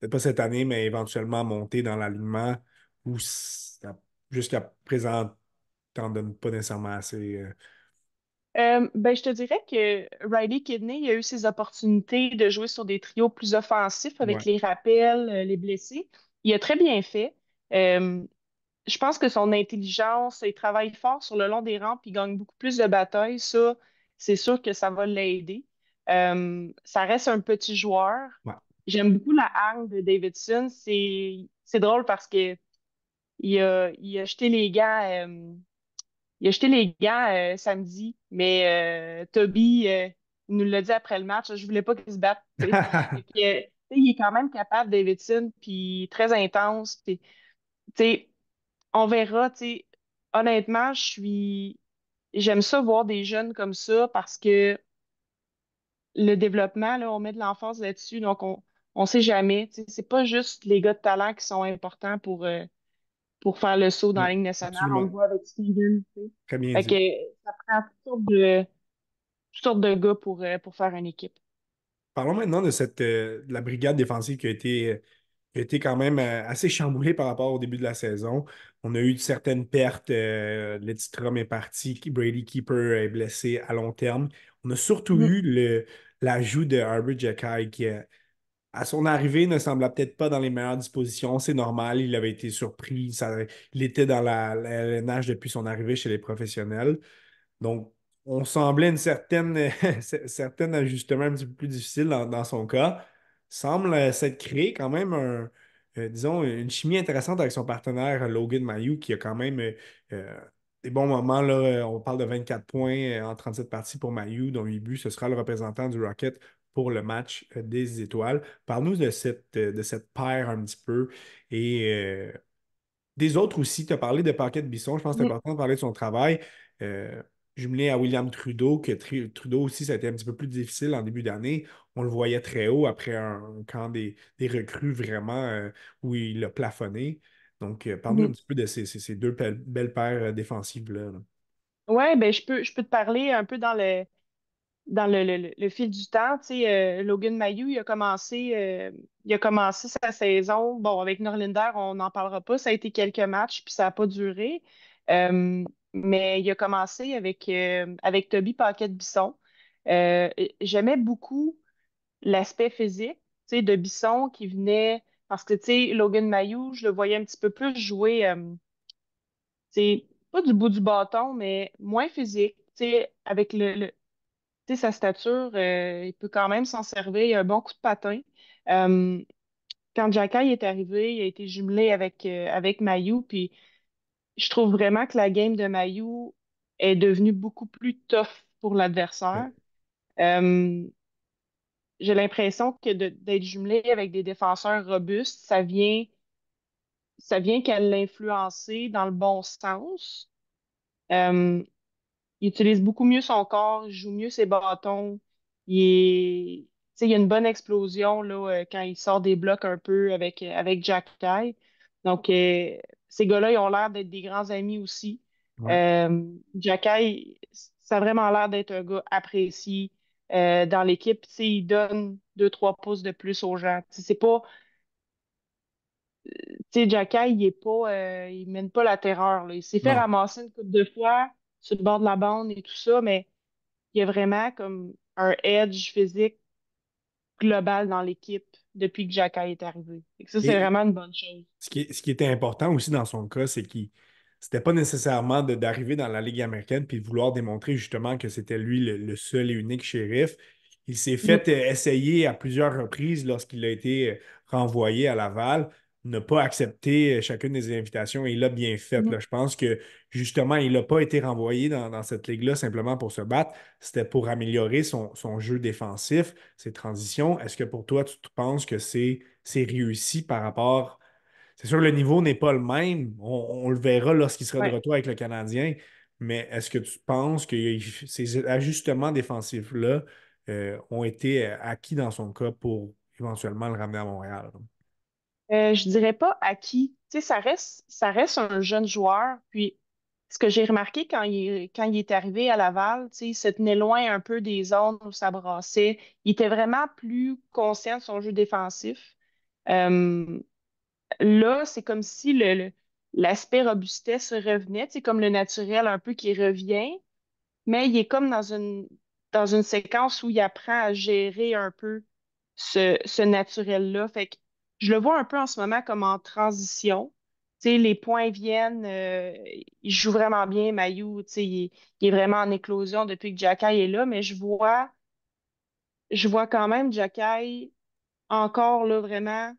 peut-être pas cette année, mais éventuellement monter dans l'alignement ou jusqu'à présent, t'en donnes pas nécessairement assez? euh, Euh, ben, je te dirais que Riley Kidney il a eu ses opportunités de jouer sur des trios plus offensifs avec ouais. les rappels, les blessés. Il a très bien fait. Euh, je pense que son intelligence, il travaille fort sur le long des rampes, il gagne beaucoup plus de batailles. Ça, c'est sûr que ça va l'aider. Euh, ça reste un petit joueur. Ouais. J'aime beaucoup la hargne de Davidson. C'est, c'est drôle parce que il a, il a jeté les gants, euh, il a jeté les gants euh, samedi, mais Toby nous l'a dit après le match. Je voulais pas qu'il se batte. [LAUGHS] il est quand même capable, Davidson, puis très intense. Puis, sais, on verra, tu sais. Honnêtement, je suis. J'aime ça voir des jeunes comme ça parce que le développement, là, on met de l'emphase là-dessus. Donc, on, on sait jamais. C'est pas juste les gars de talent qui sont importants pour, euh, pour faire le saut dans la Non, Ligue nationale. On le voit avec Steven. tu sais. Très bien Fait dit. que ça prend toutes sortes de, toutes sortes de gars pour, euh, pour faire une équipe. Parlons maintenant de cette euh, de la brigade défensive qui a été, qui a été quand même euh, assez chamboulée par rapport au début de la saison. On a eu certaines pertes. Euh, est parti, Brady Keeper est blessé à long terme. On a surtout Mhm. eu l'ajout de Arbor Jacky qui, euh, à son arrivée, ne semblait peut-être pas dans les meilleures dispositions. C'est normal, il avait été surpris. Ça- il était dans la, la nage depuis son arrivée chez les professionnels. Donc, on semblait une certaine, [LAUGHS] certain ajustement un petit peu plus difficile dans, dans son cas. Semble euh, s'être créé quand même un, euh, disons, une chimie intéressante avec son partenaire Logan Mayou, qui a quand même euh, euh, des bons moments. Là, Euh, on parle de 24 points euh, en 37 parties pour Mayou, dont 8 buts. Ce sera le représentant du Rocket pour le match euh, des étoiles. Parle-nous de cette, euh, de cette paire un petit peu et euh, des autres aussi, tu as parlé de Paquette Bisson. Je pense que c'est important de parler de son travail. Euh, jumelé à William Trudeau, que Tru- Trudeau aussi, ça a été un petit peu plus difficile en début d'année. On le voyait très haut après un, un camp des, des recrues vraiment euh, où il a plafonné. Donc, euh, parle-nous un Mhm. petit peu de ces, ces- ces deux belles, paires euh, défensives-là. là. Ouais, ben je peux, je peux te parler un peu dans le, dans le, le- le- fil du temps, tu sais, euh, Logan Mayou, il a commencé, euh, il a commencé sa saison. Bon, avec Norlinder, on n'en parlera pas. Ça a été quelques matchs, puis ça n'a pas duré. Euh, mais il a commencé avec, euh, avec Toby Paquette-Bisson. Euh, j'aimais beaucoup l'aspect physique, de Bisson qui venait. Parce que, Logan Mayou, je le voyais un petit peu plus jouer, euh, pas du bout du bâton, mais moins physique, avec le, sa stature, il peut quand même s'en servir. Il a un bon coup de patin. Quand Jacky est arrivé, il a été jumelé avec, avec Mayu. Puis je trouve vraiment que la game de Mayu est devenue beaucoup plus tough pour l'adversaire. Euh, j'ai l'impression que d'être jumelé avec des défenseurs robustes, ça vient, ça vient qu'à l'influencer dans le bon sens. Euh, Il utilise beaucoup mieux son corps, il joue mieux ses bâtons. Il est... y a une bonne explosion là, euh, quand il sort des blocs un peu avec, avec Jack Tai. Donc, euh, ces gars-là, ils ont l'air d'être des grands amis aussi. Ouais. Euh, ça a vraiment l'air d'être un gars apprécié euh, dans l'équipe. Il donne deux, trois pouces de plus aux gens. C'est pas, tu sais, il est pas, euh, il mène pas la terreur, là. Il s'est fait ramasser une couple de fois sur le bord de la bande et tout ça, mais il y a vraiment comme un edge physique global dans l'équipe depuis que Jacky est arrivé. Ça, c'est vraiment une bonne chose. ce qui, ce qui était important aussi dans son cas, c'est qu'il c'était pas nécessairement d'arriver dans la Ligue américaine puis de vouloir démontrer justement que c'était lui le, le seul et unique shérif. Il s'est Mhm. fait euh, essayer à plusieurs reprises lorsqu'il a été euh, renvoyé à Laval, n'a pas accepté euh, chacune des invitations et il l'a bien fait. Mhm. là. Je pense que justement, il n'a pas été renvoyé dans, dans cette ligue-là simplement pour se battre. C'était pour améliorer son, son jeu défensif, ses transitions. Est-ce que pour toi, tu penses que c'est réussi par rapport? C'est sûr, le niveau n'est pas le même. On, on le verra lorsqu'il sera de retour avec le Canadien. Mais est-ce que tu penses que ces ajustements défensifs-là euh, ont été euh, acquis dans son cas pour éventuellement le ramener à Montréal? Euh, je dirais pas acquis. Tu sais, ça reste, ça reste un jeune joueur. Puis, ce que j'ai remarqué quand il, quand il est arrivé à Laval, tu sais, il se tenait loin un peu des zones où ça brassait. Il était vraiment plus conscient de son jeu défensif. Euh, là, c'est comme si le, l'aspect robustesse revenait, sais, comme le naturel un peu qui revient mais il est comme dans une, dans une séquence où il apprend à gérer un peu ce, ce naturel-là. Fait que je le vois un peu en ce moment comme en transition. Les points viennent, euh, il joue vraiment bien, sais, il, est il est vraiment en éclosion depuis que Jacky est là, mais je vois, je vois quand même Jacky encore là vraiment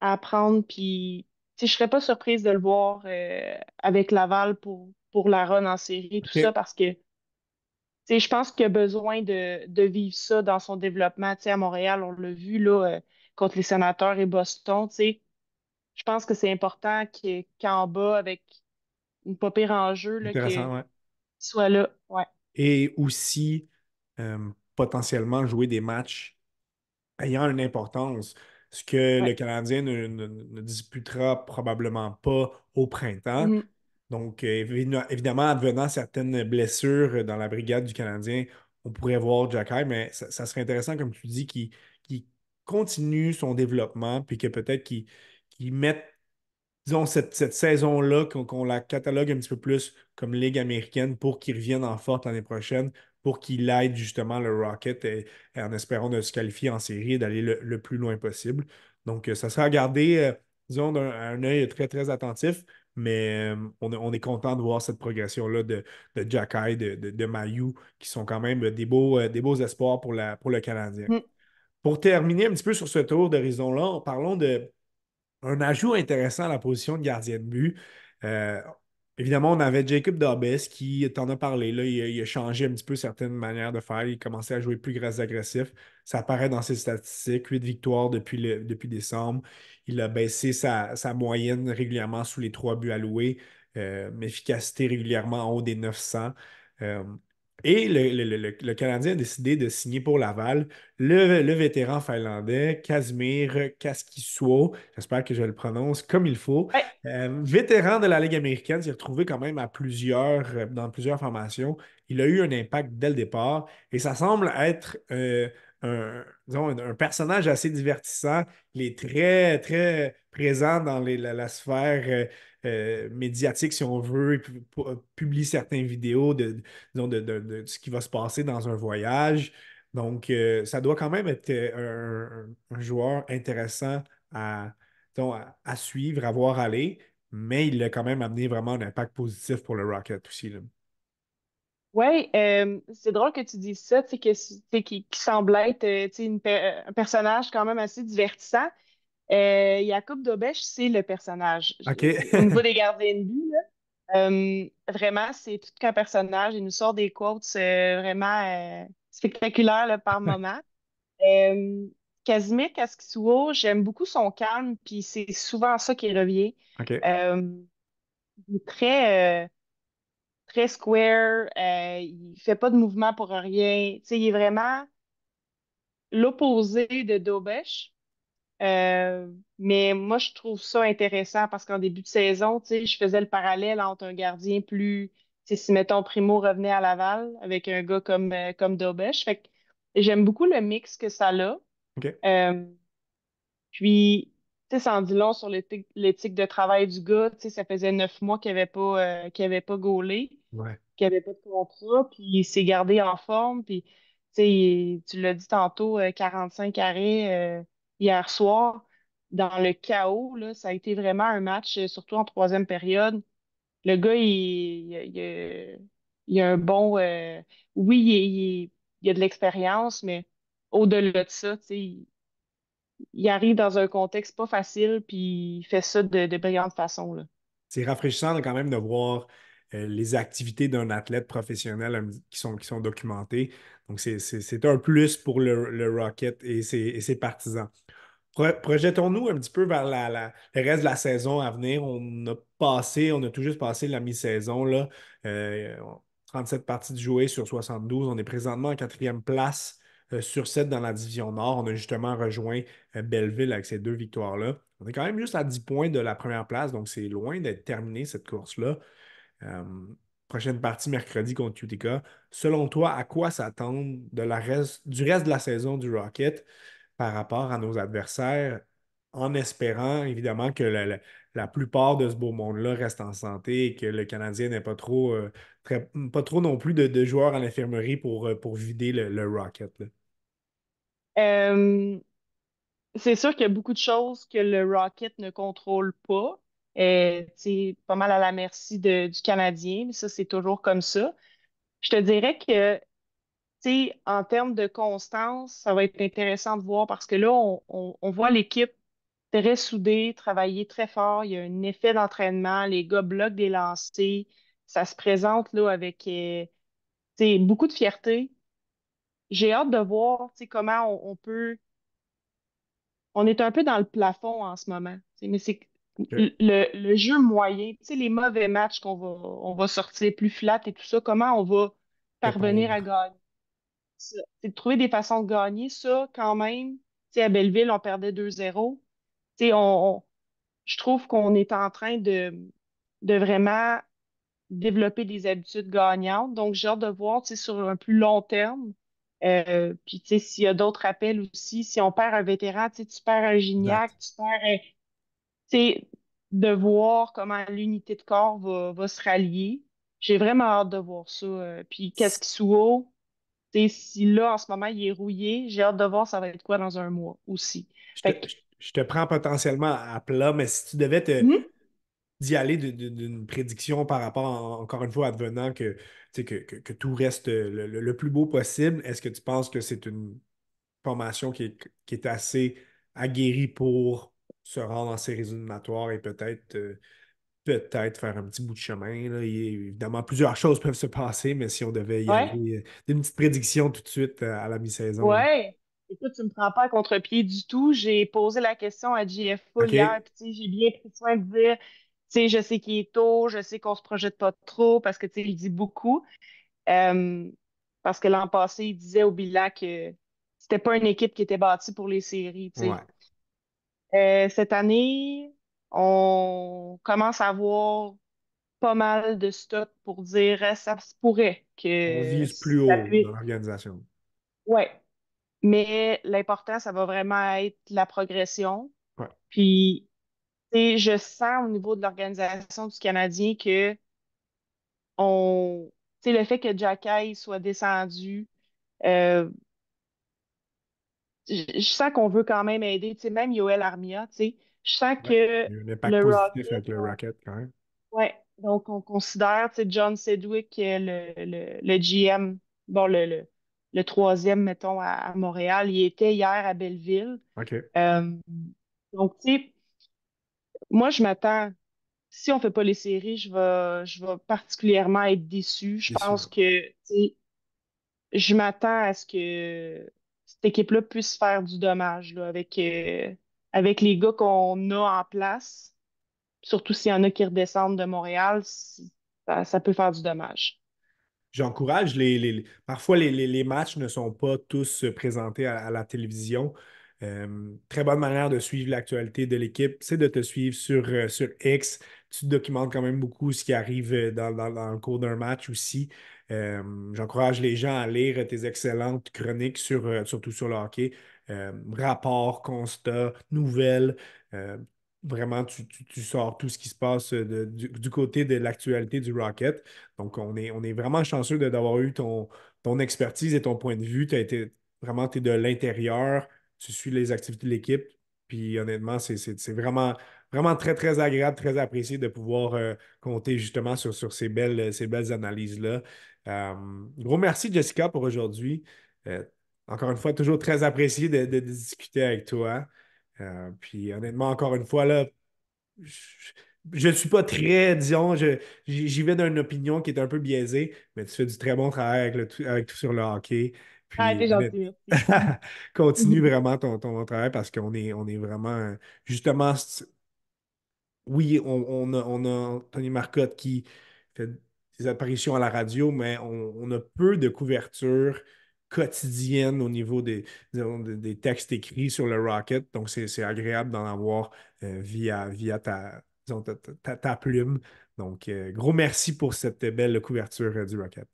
à apprendre, puis je serais pas surprise de le voir euh, avec Laval pour, pour la run en série, tout ça, parce que je pense qu'il a besoin de, de vivre ça dans son développement. À Montréal, on l'a vu là, euh, contre les sénateurs et Boston. Tu sais, je pense que c'est important qu'en bas, avec une pas pire en jeu, là, qu'il Intéressant, ouais. soit là. Ouais. Et aussi, euh, potentiellement jouer des matchs ayant une importance, ce que le. Canadien ne, ne- ne disputera probablement pas au printemps. Mhm. Donc, évi- évidemment, advenant certaines blessures dans la brigade du Canadien, on pourrait voir Jacky, mais ça, ça serait intéressant, comme tu dis, qu'il continue son développement, puis que peut-être qu'il qu'il mette disons, cette, saison-là, qu'on la catalogue un petit peu plus comme Ligue américaine pour qu'il revienne en forte l'année prochaine, pour qu'il aide justement le Rocket et, et en espérant de se qualifier en série et d'aller le, plus loin possible. Donc, euh, ça sera à garder, euh, disons, d'un un œil très, très attentif, mais euh, on, est- on est content de voir cette progression-là de, de Jacky, de, de, de Mayu, qui sont quand même des beaux, espoirs pour, le Canadien. Mhm. Pour terminer un petit peu sur ce tour d'horizon-là, parlons de un ajout intéressant à la position de gardien de but. Euh, évidemment, on avait Jacob Dobbs qui t'en a parlé. Là, il, a, changé un petit peu certaines manières de faire. Il commençait à jouer plus agressif. Ça apparaît dans ses statistiques. Huit victoires depuis, le- depuis décembre. Il a baissé sa, sa moyenne régulièrement sous les trois buts alloués. Euh, efficacité régulièrement en haut des 900. Euh, et le, le- le- le Canadien a décidé de signer pour Laval le, le vétéran finlandais, Casimir Kaskisuo, j'espère que je le prononce comme il faut, Ouais. Euh, vétéran de la Ligue américaine, s'est retrouvé quand même à plusieurs, euh, dans plusieurs formations. Il a eu un impact dès le départ et ça semble être euh, un, disons, un personnage assez divertissant. Il est très, très présent dans les- la, sphère euh, euh, médiatique, si on veut. Pu- pu- publie certaines vidéos de, de, de- de ce qui va se passer dans un voyage. Donc, euh, ça doit quand même être euh, un, joueur intéressant à, à, suivre, à voir aller, mais il a quand même amené vraiment un impact positif pour le Rocket aussi. là. Euh, c'est drôle que tu dises ça, tu sais, qui, semble être euh, une un personnage quand même assez divertissant. Euh, Jacob Dobèche, c'est le personnage. OK. Je- Au niveau des [LAUGHS] gardiens de but, là, euh, vraiment, c'est tout qu'un personnage. Il nous sort des quotes euh, vraiment euh, spectaculaires là, par [LAUGHS] moment. Euh, Casimir Kaskisuo, j'aime beaucoup son calme, puis c'est souvent ça qui revient. Il est très, très square, il fait pas de mouvement pour rien. Tu sais, il est vraiment l'opposé de Dobesh. Euh, mais moi, je trouve ça intéressant parce qu'en début de saison, tu sais, je faisais le parallèle entre un gardien plus, tu sais, si mettons Primo revenait à Laval avec un gars comme, euh, comme Dobesh. Fait que j'aime beaucoup le mix que ça a. Euh, puis, tu sais, ça en dit long sur l'éthique de travail du gars. Tu sais, ça faisait neuf mois qu'il avait pas, euh, avait pas gaulé, Ouais. qu'il avait pas de contrat, puis il s'est gardé en forme. Puis, tu sais, tu l'as dit tantôt, euh, 45 arrêts euh, hier soir. Dans le chaos, là, ça a été vraiment un match, euh, surtout en troisième période. Le gars, il, a un bon... euh, oui, il, a de l'expérience, mais au-delà de ça, il arrive dans un contexte pas facile, puis il fait ça de, de brillante façon. C'est rafraîchissant quand même de voir les activités d'un athlète professionnel euh, qui sont, qui sont documentées. Donc, c'est un plus pour le, le Rocket et ses, et ses partisans. Pro- Projetons-nous un petit peu vers la, la- le reste de la saison à venir. On a passé, on a tout juste passé la mi-saison, là. Euh, 37 parties de jouer sur 72. On est présentement en quatrième place euh, sur 7 dans la division Nord. On a justement rejoint euh, Belleville avec ces deux victoires-là. On est quand même juste à 10 points de la première place, donc c'est loin d'être terminé cette course-là. Euh, prochaine partie mercredi contre Utica. Selon toi, à quoi s'attendre reste, du reste de la saison du Rocket? par rapport à nos adversaires, en espérant évidemment que la, plupart de ce beau monde-là reste en santé et que le Canadien n'ait pas trop, euh, pas trop non plus de, de joueurs à l'infirmerie pour, euh, pour vider le, le Rocket. c'est sûr qu'il y a beaucoup de choses que le Rocket ne contrôle pas. Euh, pas mal à la merci du Canadien, mais ça, c'est toujours comme ça. Je te dirais que, en termes de constance, ça va être intéressant de voir parce que là, on, on- voit l'équipe très soudée, travailler très fort. Il y a un effet d'entraînement. Les gars bloquent des lancers. Ça se présente là avec euh, beaucoup de fierté. J'ai hâte de voir, comment on, on peut. On est un peu dans le plafond en ce moment. Mais c'est Le, le jeu moyen, tu sais, les mauvais matchs qu'on va, on va sortir plus flat et tout ça, comment on va parvenir à gagner? C'est de trouver des façons de gagner ça quand même. sais, à Belleville, on perdait 2-0. Tu sais, on, on- je trouve qu'on est en train de, de vraiment développer des habitudes gagnantes. Donc, j'ai hâte de voir, tu sais, sur un plus long terme. Euh, puis, tu sais, s'il y a d'autres appels aussi, si on perd un vétéran, tu sais, tu perds un Exact. Gignac, tu perds, un- tu sais, de voir comment l'unité de corps va, va se rallier. J'ai vraiment hâte de voir ça. Euh, puis, qu'est-ce qui sous haut? Tu sais, si là, en ce moment, il est rouillé, j'ai hâte de voir ça va être quoi dans un mois aussi. Je te, que, je- te prends potentiellement à plat, mais si tu devais te, Mhm. d'y aller d'une prédiction par rapport, en- encore une fois, advenant que, que, que- que tout reste le, le- le plus beau possible, est-ce que tu penses que c'est une formation qui est, qui est assez aguerrie pour se rendre en séries éliminatoires et peut-être euh, peut-être faire un petit bout de chemin, là? Il évidemment, plusieurs choses peuvent se passer, mais si on devait y ouais. aller, euh, une petite prédiction tout de suite euh, à la mi-saison. Ouais, écoute, tu me prends pas à contre-pied du tout. J'ai posé la question à JF Full hier, puis j'ai bien pris soin de dire, tu sais, je sais qu'il est tôt, je sais qu'on se projette pas trop, parce que tu sais, il dit beaucoup. Euh, parce que l'an passé, il disait au bilan que c'était pas une équipe qui était bâtie pour les séries, tu sais. Ouais. Euh, cette année, on commence à avoir pas mal de stock pour dire, euh, ça se pourrait On que vise plus haut puisse. dans l'organisation. Ouais. Mais l'important, ça va vraiment être la progression. Ouais. Puis, je sens au niveau de l'organisation du Canadien que on, le fait que Jacky soit descendu, euh, je, sens qu'on veut quand même aider. Tu sais, même Yoel Armia, tu sais, je sens Ouais. que Il y a un impact le positif Rocket, avec le Rocket quand même. ouais, donc on considère, tu sais, John Sedgwick, euh, le, le, le GM, bon, le, le, le troisième, mettons, à, à Montréal, il était hier à Belleville. OK. Euh, donc, tu sais, moi, je m'attends, si on fait pas les séries, je vais, je vais particulièrement être déçue. Je Déçu. pense que, tu sais, je m'attends à ce que cette équipe-là puisse faire du dommage, euh, avec les gars qu'on a en place. Surtout s'il y en a qui redescendent de Montréal, ça, peut faire du dommage. J'encourage les, Parfois, les, matchs ne sont pas tous présentés à, la télévision. Euh, très bonne manière de suivre l'actualité de l'équipe, c'est de te suivre sur, euh, X. Tu documentes quand même beaucoup ce qui arrive euh, dans- dans le cours d'un match aussi. Euh, j'encourage les gens à lire tes excellentes chroniques, sur, euh, surtout sur le hockey. Euh, rapports, constats, nouvelles. Vraiment, tu, tu- tu sors tout ce qui se passe de- du, côté de l'actualité du Rocket. Donc, on est, on est vraiment chanceux d'avoir eu ton, ton expertise et ton point de vue. Tu as été vraiment, tu es de l'intérieur, tu suis les activités de l'équipe. Puis honnêtement, c'est vraiment, vraiment très, très agréable, très apprécié de pouvoir compter justement sur, sur ces belles, ces belles analyses-là. Euh, gros merci, Jessica, pour aujourd'hui. Euh, encore une fois, toujours très apprécié de, de- de discuter avec toi. Euh, puis honnêtement, encore une fois, là, je ne suis pas très, disons, j'y vais d'une opinion qui est un peu biaisée, mais tu fais du très bon travail avec, le, tout- avec tout sur le hockey. Ah, Puis, t'es honnête- gentil, merci. [LAUGHS] continue [LAUGHS] vraiment ton, ton travail parce qu'on est, on est vraiment, justement, oui, on, on a, on a Tony Marcotte qui fait des apparitions à la radio, mais on, on a peu de couverture quotidienne au niveau des, des, textes écrits sur le Rocket. Donc, c'est agréable d'en avoir euh, via, via ta, disons, ta, ta- ta plume. Donc, euh, gros merci pour cette belle couverture euh, du Rocket.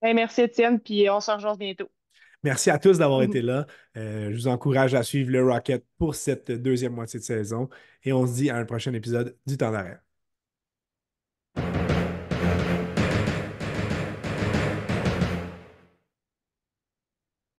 Ben, merci, Étienne, puis on se rejoint bientôt. Merci à tous d'avoir été [LAUGHS] là. Je vous encourage à suivre le Rocket pour cette deuxième moitié de saison et on se dit à un prochain épisode du temps d'arrêt.